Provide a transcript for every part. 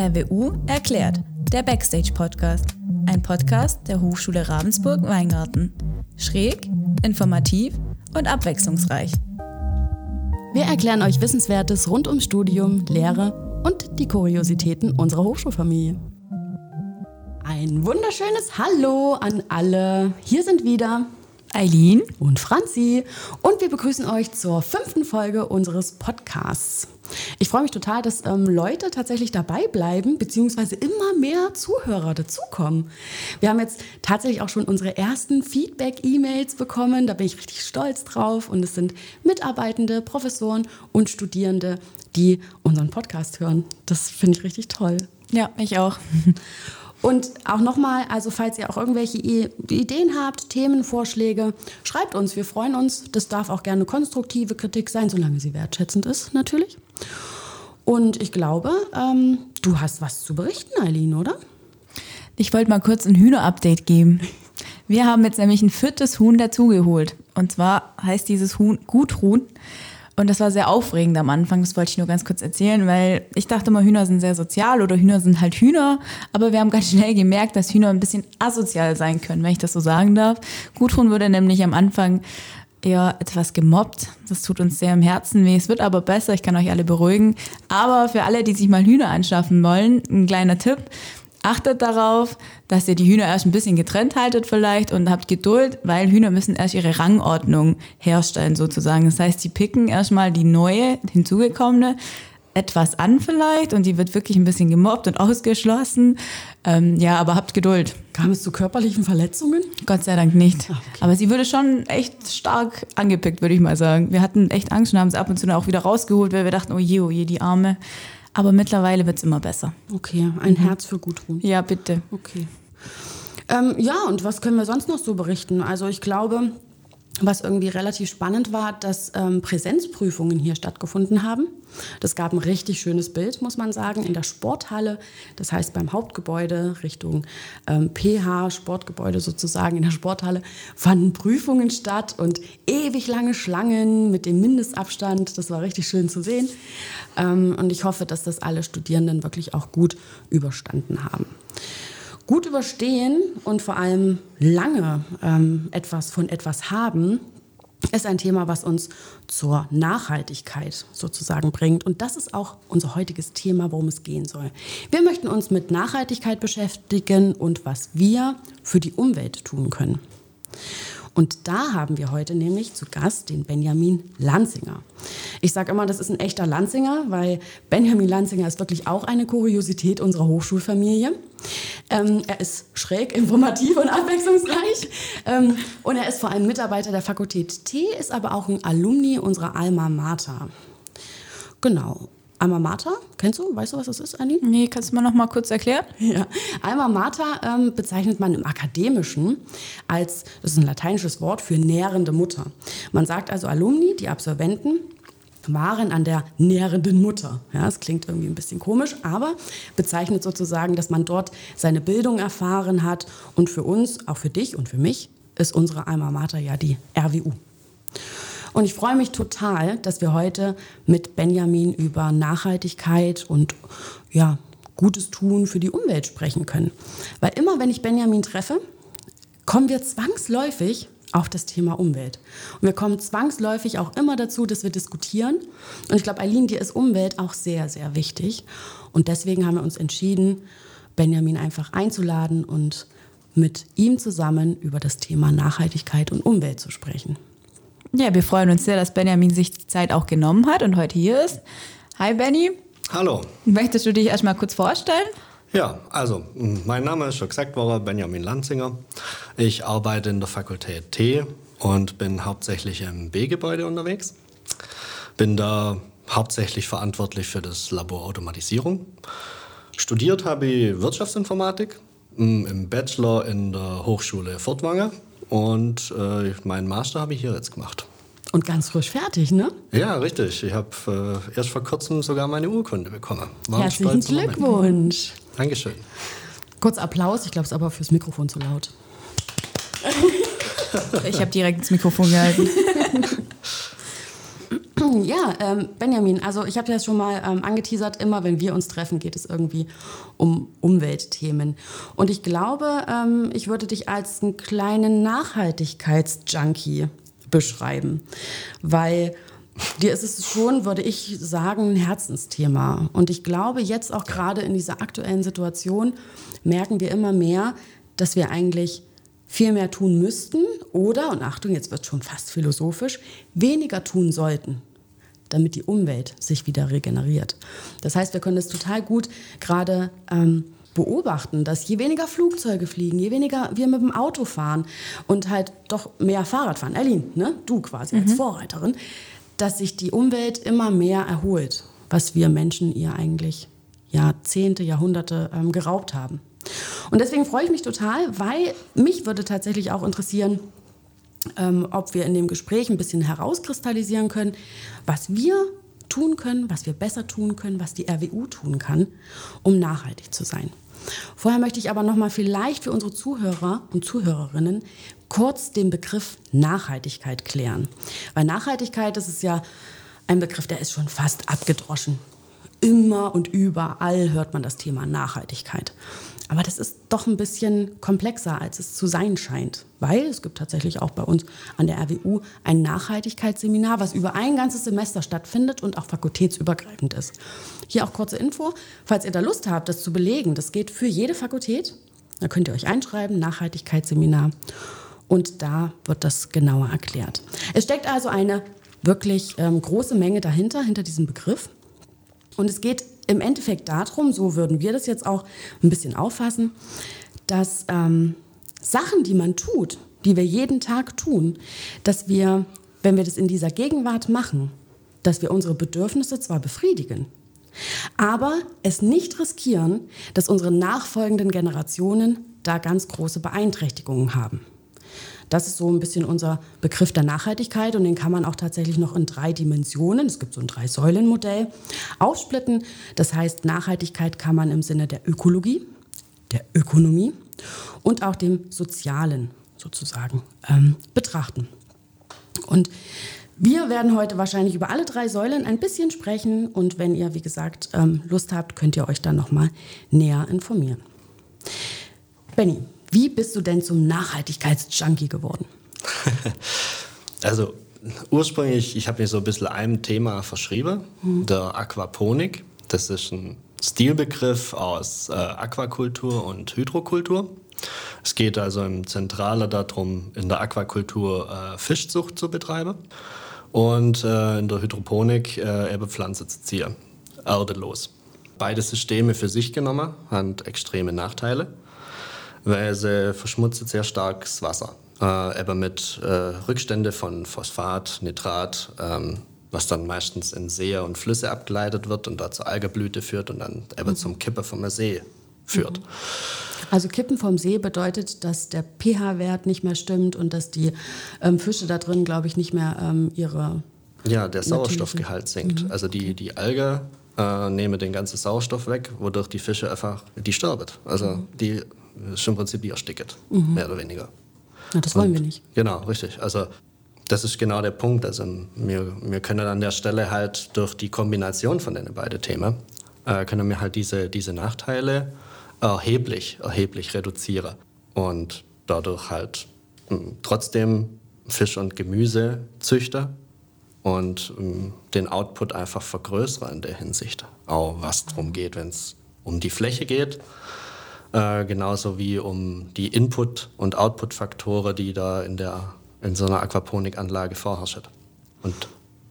RWU erklärt, der Backstage-Podcast. Ein Podcast der Hochschule Ravensburg-Weingarten. Schräg, informativ und abwechslungsreich. Wir erklären euch Wissenswertes rund ums Studium, Lehre und die Kuriositäten unserer Hochschulfamilie. Ein wunderschönes Hallo an alle. Hier sind wieder Eileen und Franzi und wir begrüßen euch zur fünften Folge unseres Podcasts. Ich freue mich total, dass ähm, Leute tatsächlich dabei bleiben, beziehungsweise immer mehr Zuhörer dazukommen. Wir haben jetzt tatsächlich auch schon unsere ersten Feedback-E-Mails bekommen. Da bin ich richtig stolz drauf. Und es sind Mitarbeitende, Professoren und Studierende, die unseren Podcast hören. Das finde ich richtig toll. Ja, ich auch. Und auch nochmal, also falls ihr auch irgendwelche Ideen habt, Themenvorschläge, schreibt uns. Wir freuen uns. Das darf auch gerne konstruktive Kritik sein, solange sie wertschätzend ist, natürlich. Und ich glaube, ähm, du hast was zu berichten, Eileen, oder? Ich wollte mal kurz ein Hühner-Update geben. Wir haben jetzt nämlich ein viertes Huhn dazugeholt. Und zwar heißt dieses Huhn Guthuhn. Und das war sehr aufregend am Anfang, das wollte ich nur ganz kurz erzählen, weil ich dachte immer, Hühner sind sehr sozial oder Hühner sind halt Hühner. Aber wir haben ganz schnell gemerkt, dass Hühner ein bisschen asozial sein können, wenn ich das so sagen darf. Gudrun wurde nämlich am Anfang eher etwas gemobbt. Das tut uns sehr im Herzen weh. Es wird aber besser, ich kann euch alle beruhigen. Aber für alle, die sich mal Hühner anschaffen wollen, ein kleiner Tipp. Achtet darauf, dass ihr die Hühner erst ein bisschen getrennt haltet vielleicht und habt Geduld, weil Hühner müssen erst ihre Rangordnung herstellen sozusagen. Das heißt, sie picken erstmal die neue, hinzugekommene etwas an vielleicht und die wird wirklich ein bisschen gemobbt und ausgeschlossen. Ähm, ja, aber habt Geduld. Kam es zu körperlichen Verletzungen? Gott sei Dank nicht. Ah, okay. Aber sie wurde schon echt stark angepickt, würde ich mal sagen. Wir hatten echt Angst und haben sie ab und zu auch wieder rausgeholt, weil wir dachten, oh je, oh je, die Arme. Aber mittlerweile wird es immer besser. Okay, ein mhm. Herz für Gudrun. Ja, bitte. Okay. Ähm, ja, und was können wir sonst noch so berichten? Also ich glaube, was irgendwie relativ spannend war, dass ähm, Präsenzprüfungen hier stattgefunden haben. Das gab ein richtig schönes Bild, muss man sagen, in der Sporthalle. Das heißt, beim Hauptgebäude Richtung ähm, PH, Sportgebäude sozusagen in der Sporthalle, fanden Prüfungen statt und ewig lange Schlangen mit dem Mindestabstand. Das war richtig schön zu sehen. Ähm, und ich hoffe, dass das alle Studierenden wirklich auch gut überstanden haben. Gut überstehen und vor allem lange ähm, etwas von etwas haben, ist ein Thema, was uns zur Nachhaltigkeit sozusagen bringt. Und das ist auch unser heutiges Thema, worum es gehen soll. Wir möchten uns mit Nachhaltigkeit beschäftigen und was wir für die Umwelt tun können. Und da haben wir heute nämlich zu Gast den Benjamin Lanzinger. Ich sage immer, das ist ein echter Lanzinger, weil Benjamin Lanzinger ist wirklich auch eine Kuriosität unserer Hochschulfamilie. Ähm, er ist schräg, informativ und abwechslungsreich. Ähm, und er ist vor allem Mitarbeiter der Fakultät T, ist aber auch ein Alumni unserer Alma Mater. Genau. Alma Mater, kennst du? Weißt du, was das ist, Anni? Nee, kannst du mir noch mal kurz erklären? Ja. Alma Mater ähm, bezeichnet man im Akademischen als, das ist ein lateinisches Wort für nährende Mutter. Man sagt also Alumni, die Absolventen, waren an der nährenden Mutter. Ja, das klingt irgendwie ein bisschen komisch, aber bezeichnet sozusagen, dass man dort seine Bildung erfahren hat. Und für uns, auch für dich und für mich, ist unsere Alma Mater ja die RWU. Und ich freue mich total, dass wir heute mit Benjamin über Nachhaltigkeit und ja, Gutes tun für die Umwelt sprechen können. Weil immer, wenn ich Benjamin treffe, kommen wir zwangsläufig auf das Thema Umwelt. Und wir kommen zwangsläufig auch immer dazu, dass wir diskutieren. Und ich glaube, Eileen, dir ist Umwelt auch sehr, sehr wichtig. Und deswegen haben wir uns entschieden, Benjamin einfach einzuladen und mit ihm zusammen über das Thema Nachhaltigkeit und Umwelt zu sprechen. Ja, wir freuen uns sehr, dass Benjamin sich die Zeit auch genommen hat und heute hier ist. Hi Benny. Hallo. Möchtest du dich erstmal kurz vorstellen? Ja, also mein Name ist schon gesagt worden, Benjamin Lanzinger. Ich arbeite in der Fakultät T und bin hauptsächlich im B-Gebäude unterwegs. Bin da hauptsächlich verantwortlich für das Labor Automatisierung. Studiert habe ich Wirtschaftsinformatik im Bachelor in der Hochschule Furtwange und äh, meinen Master habe ich hier jetzt gemacht. Und ganz frisch fertig, ne? Ja, richtig. Ich habe äh, erst vor kurzem sogar meine Urkunde bekommen. War Herzlichen Glückwunsch. Dankeschön. Kurz Applaus, ich glaube, es ist aber fürs Mikrofon zu laut. ich habe direkt ins Mikrofon gehalten. Ja, ähm, Benjamin, also ich habe ja schon mal ähm, angeteasert, immer wenn wir uns treffen, geht es irgendwie um Umweltthemen. Und ich glaube, ähm, ich würde dich als einen kleinen Nachhaltigkeitsjunkie beschreiben, weil dir ist es schon, würde ich sagen, ein Herzensthema. Und ich glaube, jetzt auch gerade in dieser aktuellen Situation merken wir immer mehr, dass wir eigentlich viel mehr tun müssten oder, und Achtung, jetzt wird schon fast philosophisch, weniger tun sollten, damit die Umwelt sich wieder regeneriert. Das heißt, wir können es total gut gerade ähm, beobachten, dass je weniger Flugzeuge fliegen, je weniger wir mit dem Auto fahren und halt doch mehr Fahrrad fahren, Erlin, ne? du quasi als mhm. Vorreiterin, dass sich die Umwelt immer mehr erholt, was wir Menschen ihr eigentlich Jahrzehnte, Jahrhunderte ähm, geraubt haben. Und deswegen freue ich mich total, weil mich würde tatsächlich auch interessieren, ähm, ob wir in dem Gespräch ein bisschen herauskristallisieren können, was wir tun können, was wir besser tun können, was die RWU tun kann, um nachhaltig zu sein. Vorher möchte ich aber noch mal vielleicht für unsere Zuhörer und Zuhörerinnen kurz den Begriff Nachhaltigkeit klären. Weil Nachhaltigkeit, das ist ja ein Begriff, der ist schon fast abgedroschen. Immer und überall hört man das Thema Nachhaltigkeit. Aber das ist doch ein bisschen komplexer, als es zu sein scheint. Weil es gibt tatsächlich auch bei uns an der RWU ein Nachhaltigkeitsseminar, was über ein ganzes Semester stattfindet und auch fakultätsübergreifend ist. Hier auch kurze Info, falls ihr da Lust habt, das zu belegen. Das geht für jede Fakultät. Da könnt ihr euch einschreiben, Nachhaltigkeitsseminar. Und da wird das genauer erklärt. Es steckt also eine wirklich ähm, große Menge dahinter, hinter diesem Begriff. Und es geht im Endeffekt darum, so würden wir das jetzt auch ein bisschen auffassen, dass ähm, Sachen, die man tut, die wir jeden Tag tun, dass wir, wenn wir das in dieser Gegenwart machen, dass wir unsere Bedürfnisse zwar befriedigen, aber es nicht riskieren, dass unsere nachfolgenden Generationen da ganz große Beeinträchtigungen haben. Das ist so ein bisschen unser Begriff der Nachhaltigkeit und den kann man auch tatsächlich noch in drei Dimensionen, es gibt so ein Drei-Säulen-Modell, aufsplitten. Das heißt, Nachhaltigkeit kann man im Sinne der Ökologie, der Ökonomie und auch dem Sozialen sozusagen ähm, betrachten. Und wir werden heute wahrscheinlich über alle drei Säulen ein bisschen sprechen und wenn ihr, wie gesagt, ähm, Lust habt, könnt ihr euch dann nochmal näher informieren. Benny, wie bist du denn zum Nachhaltigkeitsjunkie geworden? also ursprünglich, ich habe mich so ein bisschen einem Thema verschrieben, hm. der Aquaponik. Das ist ein Stilbegriff aus äh, Aquakultur und Hydrokultur. Es geht also im Zentralen darum, in der Aquakultur äh, Fischzucht zu betreiben und äh, in der Hydroponik äh, eben Pflanzen zu ziehen, erdelos. Beide Systeme für sich genommen haben extreme Nachteile weil sie verschmutzt sehr stark das Wasser. Äh, eben mit äh, Rückstände von Phosphat, Nitrat, ähm, was dann meistens in Seen und Flüsse abgeleitet wird und da zur Algeblüte führt und dann eben mhm. zum Kippen vom See führt. Mhm. Also Kippen vom See bedeutet, dass der pH-Wert nicht mehr stimmt und dass die ähm, Fische da drin, glaube ich, nicht mehr ähm, ihre... Ja, der Sauerstoffgehalt sinkt. Mhm. Also die, die Alge äh, nehme den ganzen Sauerstoff weg, wodurch die Fische einfach, die sterben. Also mhm. die ist im Prinzip die ersticket, mhm. mehr oder weniger. Ja, das wollen Und, wir nicht. Genau, richtig. Also das ist genau der Punkt. Also wir, wir können an der Stelle halt durch die Kombination von den beiden Themen, äh, können wir halt diese, diese Nachteile erheblich, erheblich reduzieren. Und dadurch halt mh, hm, trotzdem Fisch- und Gemüse züchter und mh, hm, den Output einfach vergrößern in der Hinsicht. Auch was darum geht, wenn es um die Fläche geht, äh, genauso wie um die Input- und Output-Faktoren, die da in, der, in so einer Aquaponikanlage vorherrschen. Und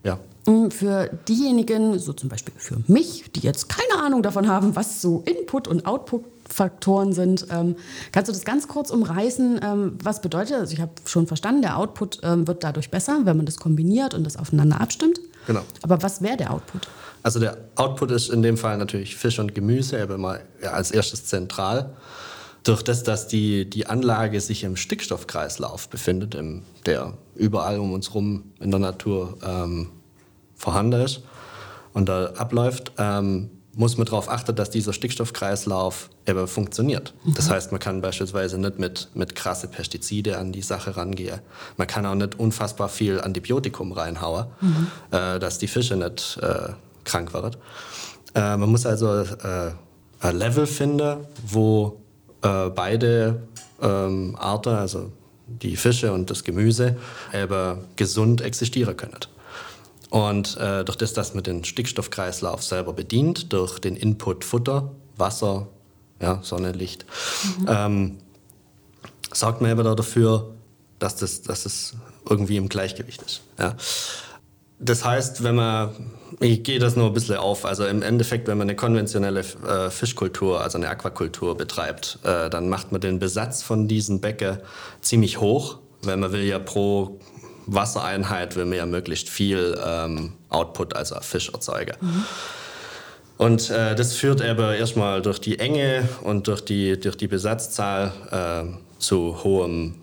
ja. Mm, für diejenigen, so zum Beispiel für mich, die jetzt keine Ahnung davon haben, was so Input- und Output-Faktoren sind, ähm, kannst du das ganz kurz umreißen? Ähm, was bedeutet das? Also ich habe schon verstanden, der Output ähm, wird dadurch besser, wenn man das kombiniert und das aufeinander abstimmt. Genau. Aber was wäre der Output? Also der Output ist in dem Fall natürlich Fisch und Gemüse, aber mal als erstes zentral. Durch das, dass die, die Anlage sich im Stickstoffkreislauf befindet, im, der überall um uns herum in der Natur ähm, vorhanden ist und da abläuft, ähm, muss man darauf achten, dass dieser Stickstoffkreislauf eben funktioniert. Mhm. Das heißt, man kann beispielsweise nicht mit, mit krasse Pestizide an die Sache rangehen. Man kann auch nicht unfassbar viel Antibiotikum reinhauen, mhm. äh, dass die Fische nicht äh, krank werden. Äh, man muss also äh, ein Level finden, wo äh, beide ähm, Arten, also die Fische und das Gemüse, eben gesund existieren können. Und äh, durch das, dass man den Stickstoffkreislauf selber bedient, durch den Input Futter, Wasser, ja, Sonne, Licht, mhm. ähm, sorgt man eben dafür, dass das, dass das irgendwie im Gleichgewicht ist. Ja. Das heißt, wenn man, ich gehe das nur ein bisschen auf, also im Endeffekt, wenn man eine konventionelle äh, Fischkultur, also eine Aquakultur betreibt, äh, dann macht man den Besatz von diesen Becken ziemlich hoch, weil man will ja pro Wassereinheit will man ja möglichst viel ähm, Output, also Fisch erzeugen. Mhm. Und äh, das führt aber erstmal durch die Enge und durch die, durch die Besatzzahl äh, zu hohem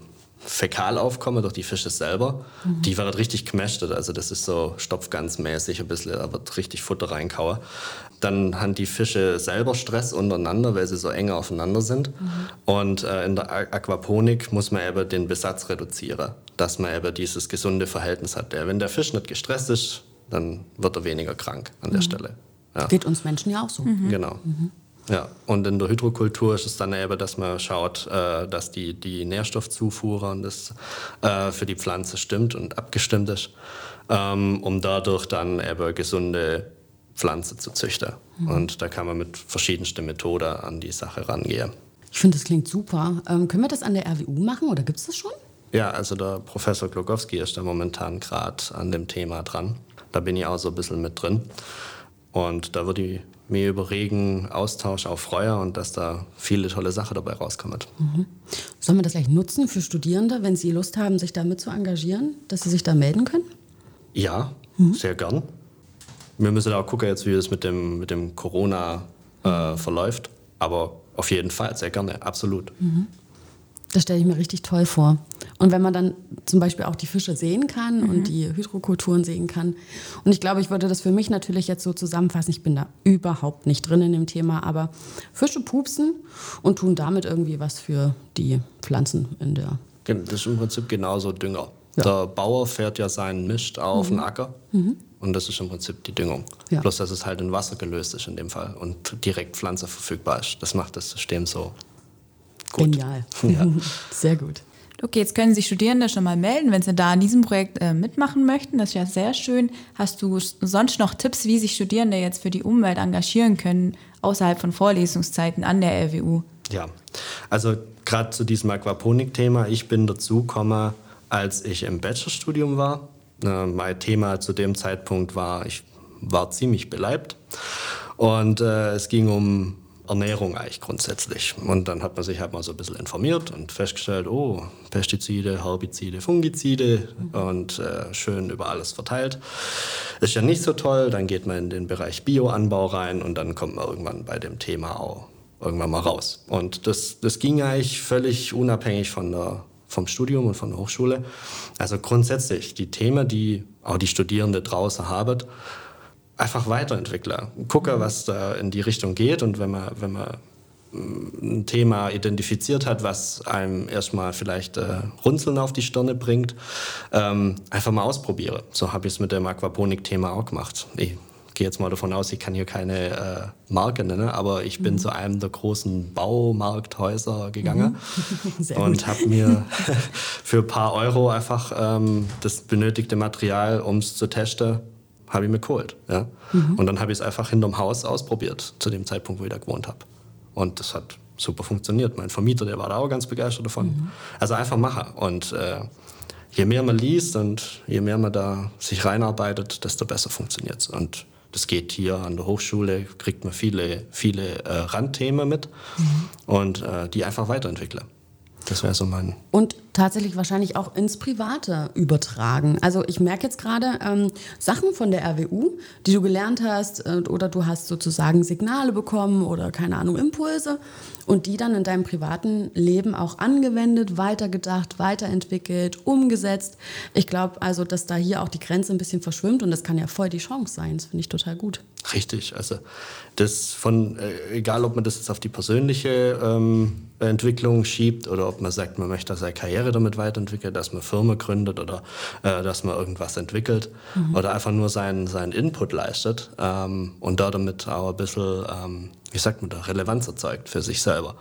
Fäkalaufkommen durch die Fische selber. Mhm. Die werden richtig gemästet, also das ist so stopfgansmäßig ein bisschen, da wird richtig Futter reinkauen. Dann haben die Fische selber Stress untereinander, weil sie so eng aufeinander sind. Mhm. Und äh, in der Aquaponik muss man eben den Besatz reduzieren, dass man eben dieses gesunde Verhältnis hat. Wenn der Fisch nicht gestresst ist, dann wird er weniger krank an der mhm. Stelle. Ja. Geht uns Menschen ja auch so. Mhm. Genau. Ja, und in der Hydrokultur ist es dann eben, dass man schaut, äh, dass die, die Nährstoffzufuhr und das äh, für die Pflanze stimmt und abgestimmt ist, ähm, um dadurch dann eben gesunde Pflanze zu züchten. Mhm. Und da kann man mit verschiedensten Methoden an die Sache rangehen. Ich finde, das klingt super. Ähm, können wir das an der RWU machen oder gibt es das schon? Ja, also der Professor Glogowski ist da momentan gerade an dem Thema dran. Da bin ich auch so ein bisschen mit drin. Und da würde ich mir über regen Austausch auch freuen und dass da viele tolle Sachen dabei rauskommen. Mhm. Sollen wir das gleich nutzen für Studierende, wenn sie Lust haben, sich damit zu engagieren, dass sie sich da melden können? Ja, mhm. sehr gern. Wir müssen auch gucken, jetzt, wie es mit dem, mit dem Corona äh, verläuft. Aber auf jeden Fall, sehr gerne, absolut. Mhm. Das stelle ich mir richtig toll vor. Und wenn man dann zum Beispiel auch die Fische sehen kann mhm. und die Hydrokulturen sehen kann. Und ich glaube, ich würde das für mich natürlich jetzt so zusammenfassen. Ich bin da überhaupt nicht drin in dem Thema, aber Fische pupsen und tun damit irgendwie was für die Pflanzen in der. Das ist im Prinzip genauso Dünger. Ja. Der Bauer fährt ja seinen Mist auf mhm. den Acker mhm. und das ist im Prinzip die Düngung. Ja. Bloß, dass es halt in Wasser gelöst ist in dem Fall und direkt Pflanze verfügbar ist. Das macht das System so gut. Genial. Ja. Sehr gut. Okay, jetzt können sich Studierende schon mal melden, wenn sie da an diesem Projekt äh, mitmachen möchten. Das ist ja sehr schön. Hast du sonst noch Tipps, wie sich Studierende jetzt für die Umwelt engagieren können, außerhalb von Vorlesungszeiten an der RWU? Ja, also gerade zu diesem Aquaponik-Thema. Ich bin dazu gekommen, als ich im Bachelorstudium war. Äh, mein Thema zu dem Zeitpunkt war, ich war ziemlich beleibt. Und äh, es ging um Ernährung eigentlich grundsätzlich. Und dann hat man sich halt mal so ein bisschen informiert und festgestellt, oh, Pestizide, Herbizide, Fungizide und äh, schön über alles verteilt. Ist ja nicht so toll, dann geht man in den Bereich Bioanbau rein und dann kommt man irgendwann bei dem Thema auch irgendwann mal raus. Und das, das ging eigentlich völlig unabhängig von der, vom Studium und von der Hochschule. Also grundsätzlich die Themen, die auch die Studierenden draußen haben, einfach weiterentwickle. Gucke, was da in die Richtung geht und wenn man, wenn man mm, ein Thema identifiziert hat, was einem erstmal vielleicht äh, Runzeln auf die Stirne bringt, ähm, einfach mal ausprobiere. So habe ich es mit dem Aquaponik-Thema auch gemacht. Ich gehe jetzt mal davon aus, ich kann hier keine äh, Marke nennen, aber ich bin mhm. zu einem der großen Baumarkthäuser gegangen mhm. und habe mir für ein paar Euro einfach ähm, das benötigte Material, um es zu testen, habe ich mir geholt. Ja? Mhm. Und dann habe ich es einfach hinterm Haus ausprobiert, zu dem Zeitpunkt, wo ich da gewohnt habe. Und das hat super funktioniert. Mein Vermieter, der war da auch ganz begeistert davon. Mhm. Also einfach machen. Und äh, je mehr man liest und je mehr man da sich reinarbeitet, desto besser funktioniert es. Und das geht hier an der Hochschule, kriegt man viele, viele äh, Randthemen mit mhm. und äh, die einfach weiterentwickeln. Das wäre so mein. Und tatsächlich wahrscheinlich auch ins Private übertragen. Also ich merke jetzt gerade ähm, Sachen von der RWU, die du gelernt hast äh, oder du hast sozusagen Signale bekommen oder keine Ahnung Impulse und die dann in deinem privaten Leben auch angewendet, weitergedacht, weiterentwickelt, umgesetzt. Ich glaube also, dass da hier auch die Grenze ein bisschen verschwimmt und das kann ja voll die Chance sein. Das finde ich total gut. Richtig, also das von, äh, egal ob man das jetzt auf die persönliche ähm, Entwicklung schiebt oder ob man sagt, man möchte seine Karriere damit weiterentwickeln, dass man Firma gründet oder äh, dass man irgendwas entwickelt mhm. oder einfach nur seinen, seinen Input leistet ähm, und da damit auch ein bisschen, ähm, wie sagt man da, Relevanz erzeugt für sich selber.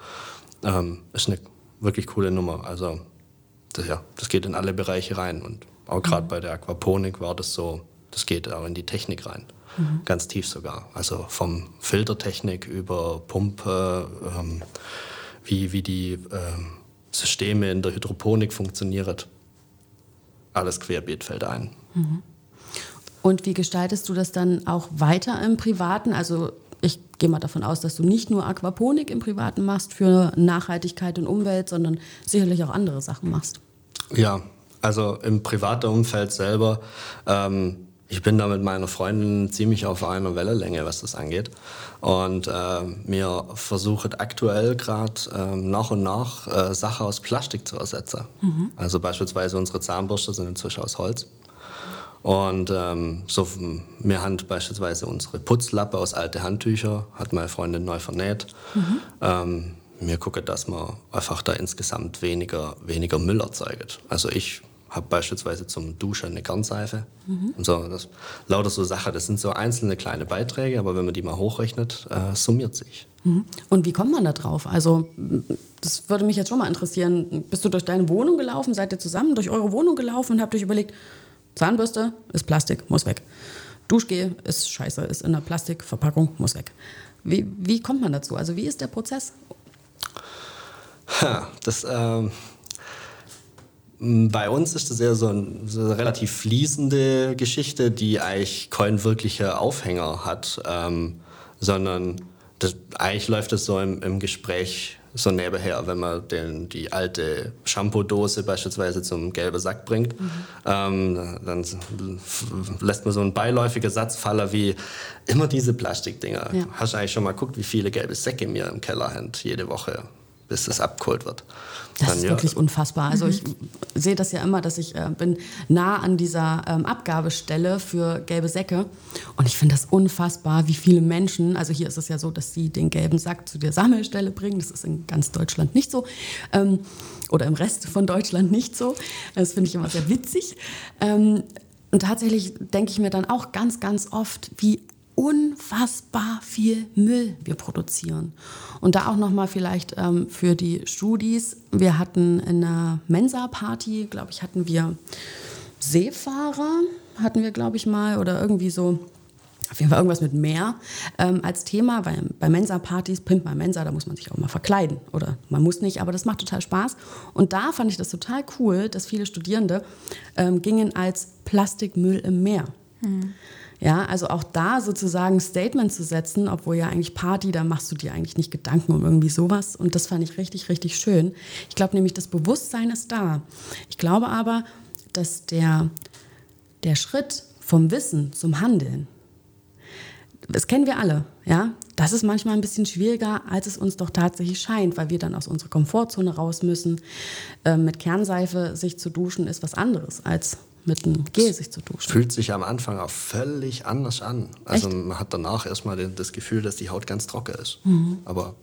Ähm, ist eine wirklich coole Nummer. Also das, ja, das geht in alle Bereiche rein und auch gerade mhm. bei der Aquaponik war das so, das geht auch in die Technik rein. Mhm. Ganz tief sogar. Also vom Filtertechnik über Pumpe, ähm, wie, wie die ähm, Systeme in der Hydroponik funktionieren. Alles querbeet fällt ein. Mhm. Und wie gestaltest du das dann auch weiter im Privaten? Also ich gehe mal davon aus, dass du nicht nur Aquaponik im Privaten machst für Nachhaltigkeit und Umwelt, sondern sicherlich auch andere Sachen machst. Ja, also im privaten Umfeld selber ähm, ich bin da mit meiner Freundin ziemlich auf einer Wellenlänge, was das angeht. Und äh, wir versuchen aktuell gerade äh, nach und nach äh, Sachen aus Plastik zu ersetzen. Mhm. Also beispielsweise unsere Zahnbürste sind inzwischen aus Holz. Und ähm, so, wir haben beispielsweise unsere Putzlappe aus alten Handtüchern, hat meine Freundin neu vernäht. Mhm. Ähm, wir gucken, dass man einfach da insgesamt weniger, weniger Müll erzeugt. Also ich habe beispielsweise zum Duschen eine Kernseife. Mhm. Und so, das, lauter so Sachen, das sind so einzelne kleine Beiträge, aber wenn man die mal hochrechnet, äh, summiert sich. Mhm. Und wie kommt man da drauf? Also, das würde mich jetzt schon mal interessieren. Bist du durch deine Wohnung gelaufen? Seid ihr zusammen durch eure Wohnung gelaufen und habt euch überlegt, Zahnbürste ist Plastik, muss weg. Duschgel ist scheiße, ist in einer Plastikverpackung, muss weg. Wie, wie kommt man dazu? Also, wie ist der Prozess? Ha, das, ähm bei uns ist das eher so, ein, so eine relativ fließende Geschichte, die eigentlich keinen wirklichen Aufhänger hat, ähm, sondern das, eigentlich läuft es so im, im, Gespräch so nebenher, wenn man den, die alte Shampoo-Dose beispielsweise zum gelben Sack bringt, mhm. ähm, dann lässt man so einen beiläufigen Satz fallen wie immer diese Plastikdinger. Ja. Hast du eigentlich schon mal geguckt, wie viele gelbe Säcke mir im Keller haben jede Woche? Bis das abgeholt wird. Das Dann, ist ja. wirklich unfassbar. Also ich sehe das ja immer, dass ich äh, bin nah an dieser ähm, Abgabestelle für gelbe Säcke und ich finde das unfassbar, wie viele Menschen, also hier ist es ja so, dass sie den gelben Sack zu der Sammelstelle bringen, das ist in ganz Deutschland nicht so ähm, oder im Rest von Deutschland nicht so. Das finde ich immer sehr witzig. Ähm, und tatsächlich denke ich mir dann auch ganz, ganz oft, wie unfassbar viel Müll wir produzieren. Und da auch nochmal vielleicht ähm, für die Studis. Wir hatten in einer Mensa-Party, glaube ich, hatten wir Seefahrer, hatten wir, glaube ich, mal, oder irgendwie so auf jeden Fall irgendwas mit Meer ähm, als Thema, weil bei Mensa-Partys, Pimp mal Mensa, da muss man sich auch mal verkleiden. Oder man muss nicht, aber das macht total Spaß. Und da fand ich das total cool, dass viele Studierende ähm, gingen als Plastikmüll im Meer. Mhm. Ja, also auch da sozusagen Statement zu setzen, obwohl ja eigentlich Party, da machst du dir eigentlich nicht Gedanken um irgendwie sowas. Und das fand ich richtig, richtig schön. Ich glaube nämlich, das Bewusstsein ist da. Ich glaube aber, dass der, der Schritt vom Wissen zum Handeln, das kennen wir alle, ja. Das ist manchmal ein bisschen schwieriger, als es uns doch tatsächlich scheint, weil wir dann aus unserer Komfortzone raus müssen. Ähm, mit Kernseife sich zu duschen ist was anderes als mit einem Gel sich zu duschen. Fühlt sich am Anfang auch völlig anders an. Also Echt? man hat danach erstmal das Gefühl, dass die Haut ganz trocken ist. Mhm. Aber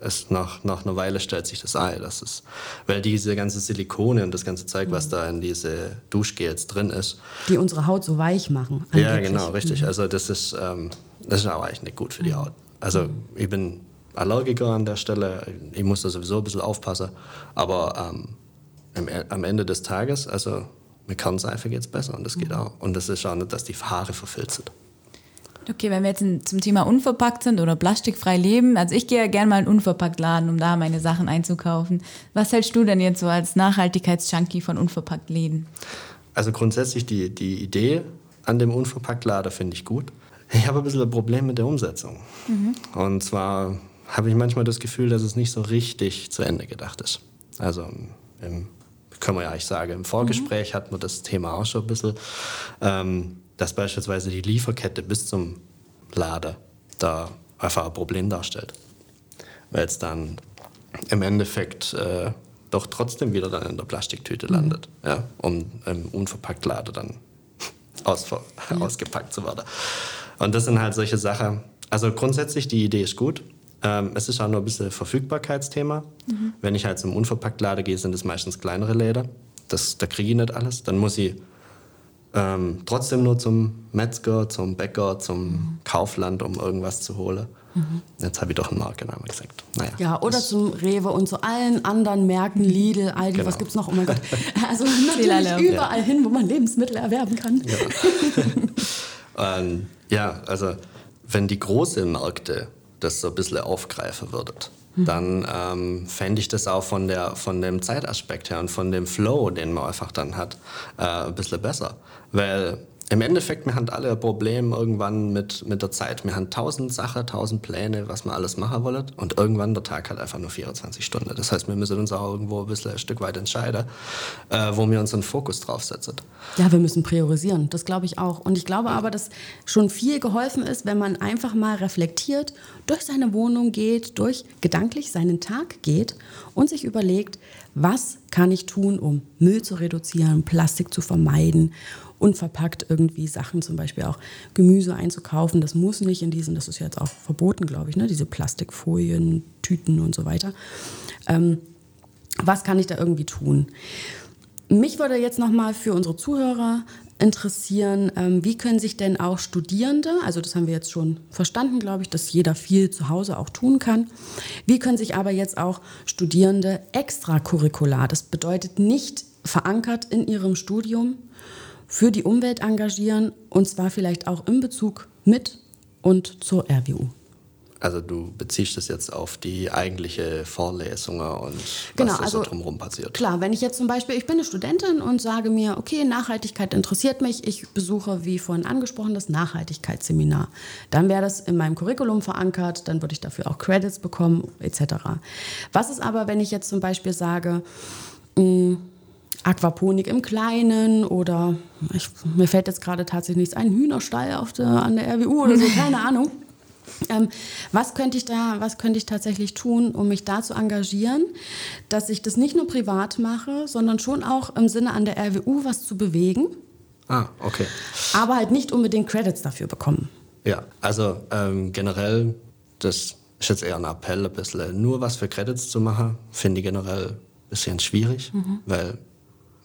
es nach, nach einer Weile stellt sich das ein. Das ist, weil diese ganze Silikone und das ganze Zeug, was mhm. da in diese Duschgels drin ist. Die unsere Haut so weich machen. Angeblich. Ja, genau, richtig. Mhm. Also das ist, ähm, das ist aber eigentlich nicht gut für die mhm. Haut. Also mhm. ich bin Allergiker an der Stelle. Ich muss da sowieso ein bisschen aufpassen. Aber ähm, am Ende des Tages, also mit Kernseife geht es besser und das geht mhm. auch. Und das ist auch nicht, dass die Haare verfilzen. Okay, wenn wir jetzt zum Thema unverpackt sind oder plastikfrei leben, also ich gehe ja gerne mal in unverpackt Laden, um da meine Sachen einzukaufen. Was hältst du denn jetzt so als Nachhaltigkeitsjunkie von unverpackt Läden? Also grundsätzlich die, die Idee an dem unverpackt Laden finde ich gut. Ich habe ein bisschen ein Problem mit der Umsetzung. Mhm. Und zwar habe ich manchmal das Gefühl, dass es nicht so richtig zu Ende gedacht ist. Also im können wir ja eigentlich sagen. Im Vorgespräch mhm. hatten wir das Thema auch schon ein bisschen, ähm, dass beispielsweise die Lieferkette bis zum Lader da einfach ein Problem darstellt. Weil es dann im Endeffekt äh, doch trotzdem wieder dann in der Plastiktüte mhm. landet, ja, um im unverpackt Lader dann aus, ja. ausgepackt zu werden. Und das sind halt solche Sachen. Also grundsätzlich, die Idee ist gut. Ähm, es ist auch nur ein bisschen Verfügbarkeitsthema. Mhm. Wenn ich halt zum Unverpacktlader gehe, sind es meistens kleinere Läder. Das, da kriege ich nicht alles. Dann muss ich ähm, trotzdem nur zum Metzger, zum Bäcker, zum mhm. Kaufland, um irgendwas zu holen. Mhm. Jetzt habe ich doch einen Markennamen gesagt. Naja, ja, oder zum Rewe und zu allen anderen Märkten, Lidl, Aldi, genau. was gibt es noch? Oh mein Gott. Also natürlich überall ja. hin, wo man Lebensmittel erwerben kann. Ja. ähm, ja, also wenn die großen Märkte das so ein bisschen aufgreifen würden, hm. dann ähm, fände ich das auch von, der, von dem Zeitaspekt her und von dem Flow, den man einfach dann hat, äh, ein bisschen besser. Weil im Endeffekt, wir haben alle ein Problem irgendwann mit, mit der Zeit. Wir haben tausend Sachen, tausend Pläne, was wir alles machen wollen. Und irgendwann der Tag hat einfach nur 24 Stunden. Das heißt, wir müssen uns auch irgendwo ein bisschen ein Stück weit entscheiden, äh, wo wir unseren Fokus drauf setzen. Ja, wir müssen priorisieren. Das glaube ich auch. Und ich glaube aber, dass schon viel geholfen ist, wenn man einfach mal reflektiert, durch seine Wohnung geht, durch gedanklich seinen Tag geht und sich überlegt, was kann ich tun, um Müll zu reduzieren, Plastik zu vermeiden unverpackt irgendwie Sachen, zum Beispiel auch Gemüse einzukaufen. Das muss nicht in diesen, das ist jetzt auch verboten, glaube ich, ne? diese Plastikfolien, Tüten und so weiter. Ähm, was kann ich da irgendwie tun? Mich würde jetzt nochmal für unsere Zuhörer interessieren, ähm, wie können sich denn auch Studierende, also das haben wir jetzt schon verstanden, glaube ich, dass jeder viel zu Hause auch tun kann, wie können sich aber jetzt auch Studierende extracurricular, das bedeutet nicht verankert in ihrem Studium, für die Umwelt engagieren und zwar vielleicht auch in Bezug mit und zur RWU. Also du beziehst das jetzt auf die eigentliche Vorlesung und genau, was also, so drumherum passiert. Klar, wenn ich jetzt zum Beispiel, ich bin eine Studentin und sage mir, okay, Nachhaltigkeit interessiert mich, ich besuche, wie vorhin angesprochen, das Nachhaltigkeitsseminar. Dann wäre das in meinem Curriculum verankert, dann würde ich dafür auch Credits bekommen, etc. Was ist aber, wenn ich jetzt zum Beispiel sage, mh, hm, Aquaponik im Kleinen oder ich, mir fällt jetzt gerade tatsächlich nichts ein, Hühnerstall auf der, an der RWU oder so, keine Ahnung. Ähm, was könnte ich da, was könnte ich tatsächlich tun, um mich da zu engagieren, dass ich das nicht nur privat mache, sondern schon auch im Sinne an der RWU was zu bewegen. Ah, okay. Aber halt nicht unbedingt Credits dafür bekommen. Ja, also ähm, generell, das ist jetzt eher ein Appell, ein bisschen nur was für Credits zu machen, finde ich generell ein bisschen schwierig, mhm. weil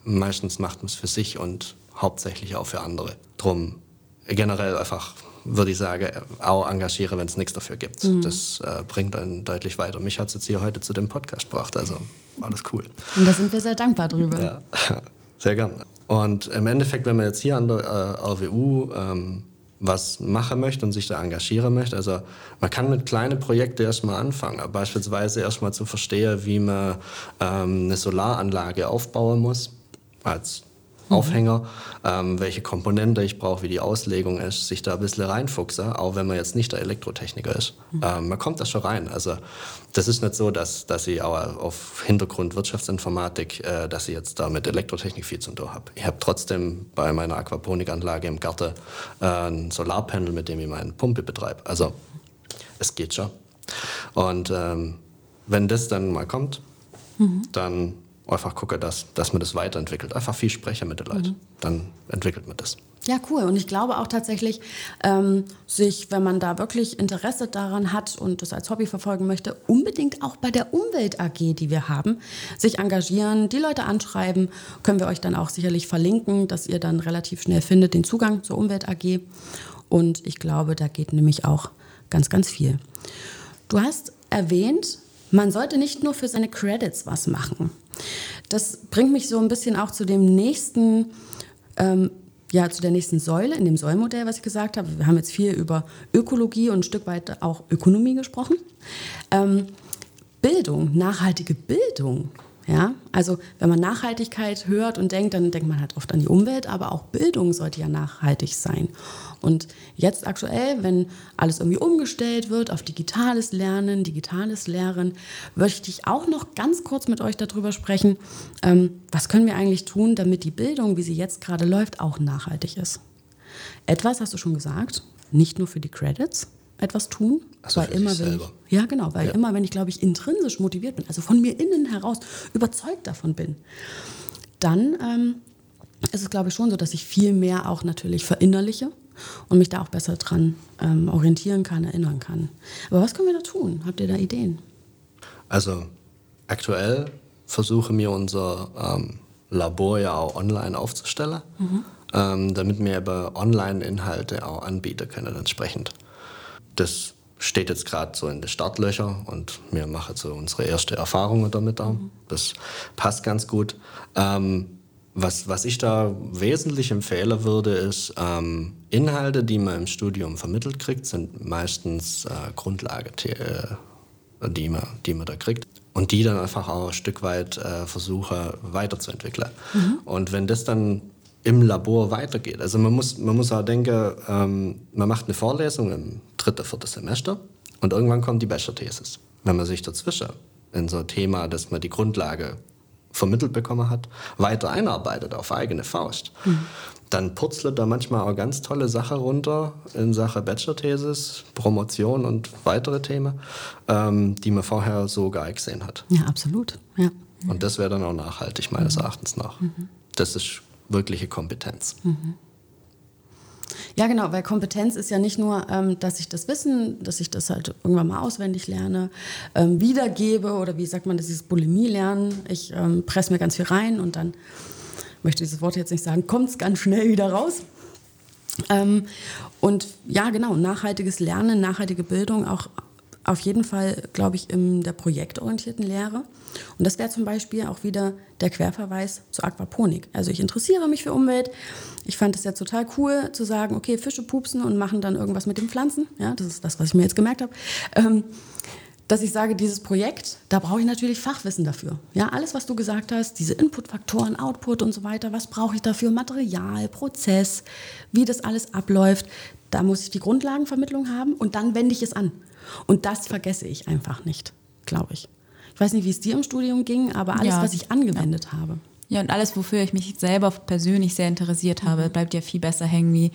meistens macht man es für sich und hauptsächlich auch für andere. Drum generell einfach würde ich sagen, auch engagiere, wenn es nichts dafür gibt. Mhm. Das äh, bringt einen deutlich weiter. Mich hat es jetzt hier heute zu dem Podcast gebracht, also alles cool. Und da sind wir sehr dankbar drüber. Ja, sehr gerne. Und im Endeffekt, wenn man jetzt hier an der äh, RWU ähm, was machen möchte und sich da engagieren möchte. Also man kann mit kleinen Projekten erstmal anfangen, beispielsweise erstmal zu verstehen, wie man ähm, eine Solaranlage aufbauen muss als Aufhänger, ähm, welche Komponente ich brauche, wie die Auslegung ist, sich da ein bisschen reinfuchse, auch wenn man jetzt nicht der Elektrotechniker ist. Mhm. Ähm, man kommt da schon rein. Also das ist nicht so, dass, dass ich auch auf Hintergrund Wirtschaftsinformatik, äh, dass ich jetzt da mit Elektrotechnik viel zu tun habe. Ich habe trotzdem bei meiner Aquaponikanlage im Garten äh, ein Solarpanel, mit dem ich meine Pumpe betreibe. Also es geht schon. Und ähm, wenn das dann mal kommt, mhm. dann einfach gucke, dass, dass man das weiterentwickelt. Einfach viel sprechen mit den Leuten. Mhm. Dann entwickelt man das. Ja, cool. Und ich glaube auch tatsächlich, ähm, sich, wenn man da wirklich Interesse daran hat und das als Hobby verfolgen möchte, unbedingt auch bei der Umwelt AG, die wir haben, sich engagieren, die Leute anschreiben, können wir euch dann auch sicherlich verlinken, dass ihr dann relativ schnell findet den Zugang zur Umwelt AG. Und ich glaube, da geht nämlich auch ganz, ganz viel. Du hast erwähnt, man sollte nicht nur für seine Credits was machen. Das bringt mich so ein bisschen auch zu dem nächsten, ähm, ja, zu der nächsten Säule in dem Säulenmodell, was ich gesagt habe. Wir haben jetzt viel über Ökologie und ein Stück weit auch Ökonomie gesprochen. Ähm, Bildung, nachhaltige Bildung ja, also wenn man Nachhaltigkeit hört und denkt, dann denkt man halt oft an die Umwelt, aber auch Bildung sollte ja nachhaltig sein. Und jetzt aktuell, wenn alles irgendwie umgestellt wird auf digitales Lernen, digitales Lehren, möchte ich auch noch ganz kurz mit euch darüber sprechen, ähm, was können wir eigentlich tun, damit die Bildung, wie sie jetzt gerade läuft, auch nachhaltig ist. Etwas hast du schon gesagt, nicht nur für die Credits, etwas tun. Also weil immer, wenn ich, ja, genau, weil ja. immer, wenn ich, glaube ich, intrinsisch motiviert bin, also von mir innen heraus überzeugt davon bin, dann ähm, ist es, glaube ich, schon so, dass ich viel mehr auch natürlich verinnerliche. und mich da auch besser dran ähm, orientieren kann, erinnern kann. Aber was können wir da tun? Habt ihr da Ideen? Also aktuell versuchen wir unser ähm, Labor ja auch online aufzustellen, mhm. ähm, damit wir aber Online-Inhalte auch anbieten können entsprechend. Das steht jetzt gerade so in den Startlöcher und wir machen so unsere erste Erfahrungen damit. Mhm. Das passt ganz gut. Ähm, was, was ich da wesentlich empfehlen würde, ist, ähm, Inhalte, die man im Studium vermittelt kriegt, sind meistens äh, Grundlage, äh, die, man, die man da kriegt. Und die dann einfach auch ein Stück weit äh, versuche weiterzuentwickeln. Mhm. Und wenn das dann im Labor weitergeht. Also man muss, man muss auch denken, ähm, man macht eine Vorlesung im dritten, vierten Semester und irgendwann kommt die Bachelor-Thesis. Wenn man sich dazwischen in so ein Thema, dass man die Grundlage vermittelt bekommen hat, weiter einarbeitet auf eigene Faust, mhm. dann purzelt da manchmal auch ganz tolle Sachen runter in Sache Bachelor-Thesis, Promotion und weitere Themen, ähm, die man vorher so gar nicht gesehen hat. Ja, absolut. Ja. Und das wäre dann auch nachhaltig, meines mhm. Erachtens nach. Mhm. Das ist wirkliche Kompetenz. Mhm. Ja, genau, weil Kompetenz ist ja nicht nur, ähm, dass ich das Wissen, dass ich das halt irgendwann mal auswendig lerne, ähm, wiedergebe oder wie sagt man das, dieses Bulimie lernen. Ich ähm, presse mir ganz viel rein und dann, möchte dieses Wort jetzt nicht sagen, kommt es ganz schnell wieder raus. Ähm, und ja, genau, nachhaltiges Lernen, nachhaltige Bildung, auch auf jeden Fall, glaube ich, in der projektorientierten Lehre. Und das wäre zum Beispiel auch wieder der Querverweis zur Aquaponik. Also ich interessiere mich für Umwelt. Ich fand es ja total cool zu sagen, okay, Fische pupsen und machen dann irgendwas mit den Pflanzen. Ja, das ist das, was ich mir jetzt gemerkt habe. Ähm, dass ich sage, dieses Projekt, da brauche ich natürlich Fachwissen dafür. Ja, alles, was du gesagt hast, diese Inputfaktoren, Output und so weiter, was brauche ich dafür? Material, Prozess, wie das alles abläuft. Da muss ich die Grundlagenvermittlung haben und dann wende ich es an. Und das vergesse ich einfach nicht, glaube ich. Ich weiß nicht, wie es dir im Studium ging, aber alles, ja. was ich angewendet ja. habe. Ja, und alles, wofür ich mich selber persönlich sehr interessiert habe, bleibt ja viel besser hängen wie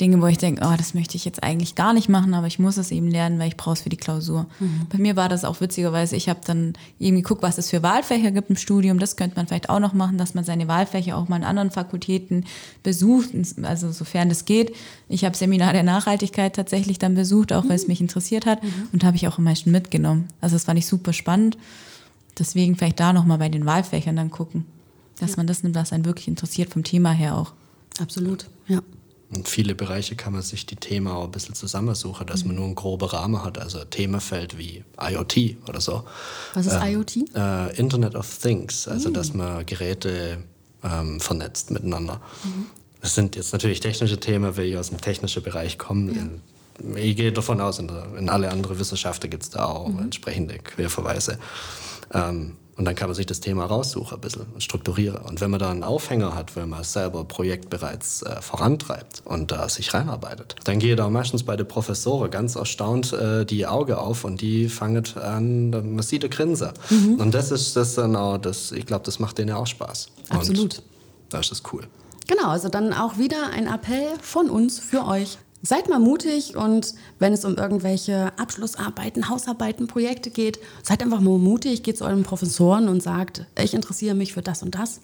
Dinge, wo ich denke, oh, das möchte ich jetzt eigentlich gar nicht machen, aber ich muss es eben lernen, weil ich brauche es für die Klausur. Mhm. Bei mir war das auch witzigerweise, ich habe dann eben geguckt, was es für Wahlfächer gibt im Studium. Das könnte man vielleicht auch noch machen, dass man seine Wahlfächer auch mal in anderen Fakultäten besucht, also sofern das geht. Ich habe Seminar der Nachhaltigkeit tatsächlich dann besucht, auch weil es mhm. mich interessiert hat mhm. und habe ich auch am meisten mitgenommen. Also das fand ich super spannend. Deswegen vielleicht da nochmal bei den Wahlfächern dann gucken, dass ja. man das nimmt, was einen wirklich interessiert vom Thema her auch. Absolut, ja. In viele Bereiche kann man sich die Themen auch ein bisschen zusammensuchen, dass man nur einen groben Rahmen hat, also Themenfeld wie IoT oder so. Was ist ähm, IoT? Äh, Internet of Things, also mhm. dass man Geräte ähm, vernetzt miteinander. Mhm. Das sind jetzt natürlich technische Themen, weil ich aus dem technischen Bereich komme. Ja. Ich gehe davon aus, in, in alle anderen Wissenschaften gibt es da auch mhm. entsprechende Querverweise. Ähm, und dann kann man sich das Thema raussuchen ein bisschen und strukturieren. Und wenn man da einen Aufhänger hat, wenn man selber Projekt bereits äh, vorantreibt und da äh, sich reinarbeitet, dann geht da meistens bei den Professoren ganz erstaunt äh, die Augen auf und die fangen an, man sieht eine Grinse. Mhm. Und das ist das dann auch, das, ich glaube, das macht denen auch Spaß. Absolut. Und da ist das cool. Genau, also dann auch wieder ein Appell von uns für euch. Seid mal mutig und wenn es um irgendwelche Abschlussarbeiten, Hausarbeiten, Projekte geht, seid einfach mal mutig, geht zu euren Professoren und sagt, ich interessiere mich für das und das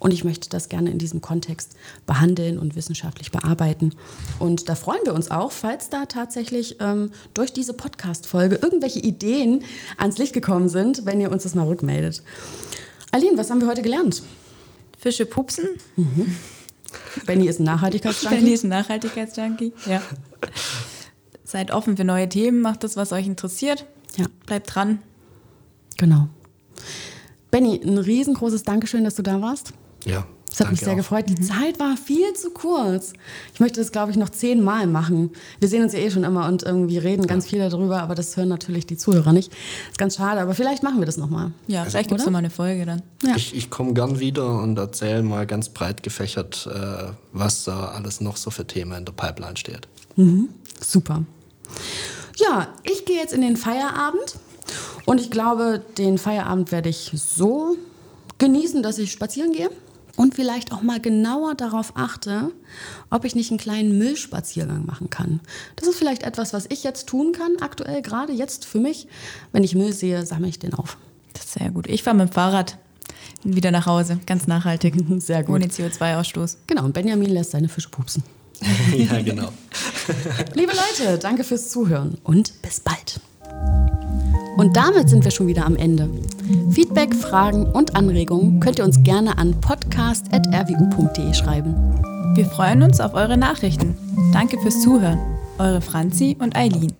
und ich möchte das gerne in diesem Kontext behandeln und wissenschaftlich bearbeiten. Und da freuen wir uns auch, falls da tatsächlich ähm, durch diese Podcast-Folge irgendwelche Ideen ans Licht gekommen sind, wenn ihr uns das mal rückmeldet. Aline, was haben wir heute gelernt? Fische pupsen. Mhm. Benny ist ein Nachhaltigkeitsjunkie. Benny ist ein Nachhaltigkeitsjunkie, ja. Seid offen für neue Themen, macht das, was euch interessiert. Ja. Bleibt dran. Genau. Benny, ein riesengroßes Dankeschön, dass du da warst. Ja, das hat Danke mich sehr auch. gefreut. Die mhm. Zeit war viel zu kurz. Ich möchte das, glaube ich, noch zehnmal machen. Wir sehen uns ja eh schon immer und irgendwie reden ganz ja. viel darüber, aber das hören natürlich die Zuhörer nicht. Das ist ganz schade, aber vielleicht machen wir das nochmal. Ja, vielleicht gibt es nochmal eine Folge dann. Ja. Ich, ich komme gern wieder und erzähle mal ganz breit gefächert, äh, was da alles noch so für Themen in der Pipeline steht. Mhm. Super. Ja, ich gehe jetzt in den Feierabend und ich glaube, den Feierabend werde ich so genießen, dass ich spazieren gehe und vielleicht auch mal genauer darauf achte, ob ich nicht einen kleinen Müllspaziergang machen kann. Das ist vielleicht etwas, was ich jetzt tun kann, aktuell gerade jetzt für mich. Wenn ich Müll sehe, sammle ich den auf. Das ist sehr gut. Ich fahre mit dem Fahrrad wieder nach Hause, ganz nachhaltig. Sehr gut. Ohne CO2-Ausstoß. Genau, und Benjamin lässt seine Fische pupsen. ja, genau. Liebe Leute, danke fürs Zuhören und bis bald. Und damit sind wir schon wieder am Ende. Feedback, Fragen und Anregungen könnt ihr uns gerne an podcast.rwu.de schreiben. Wir freuen uns auf eure Nachrichten. Danke fürs Zuhören. Eure Franzi und Eileen.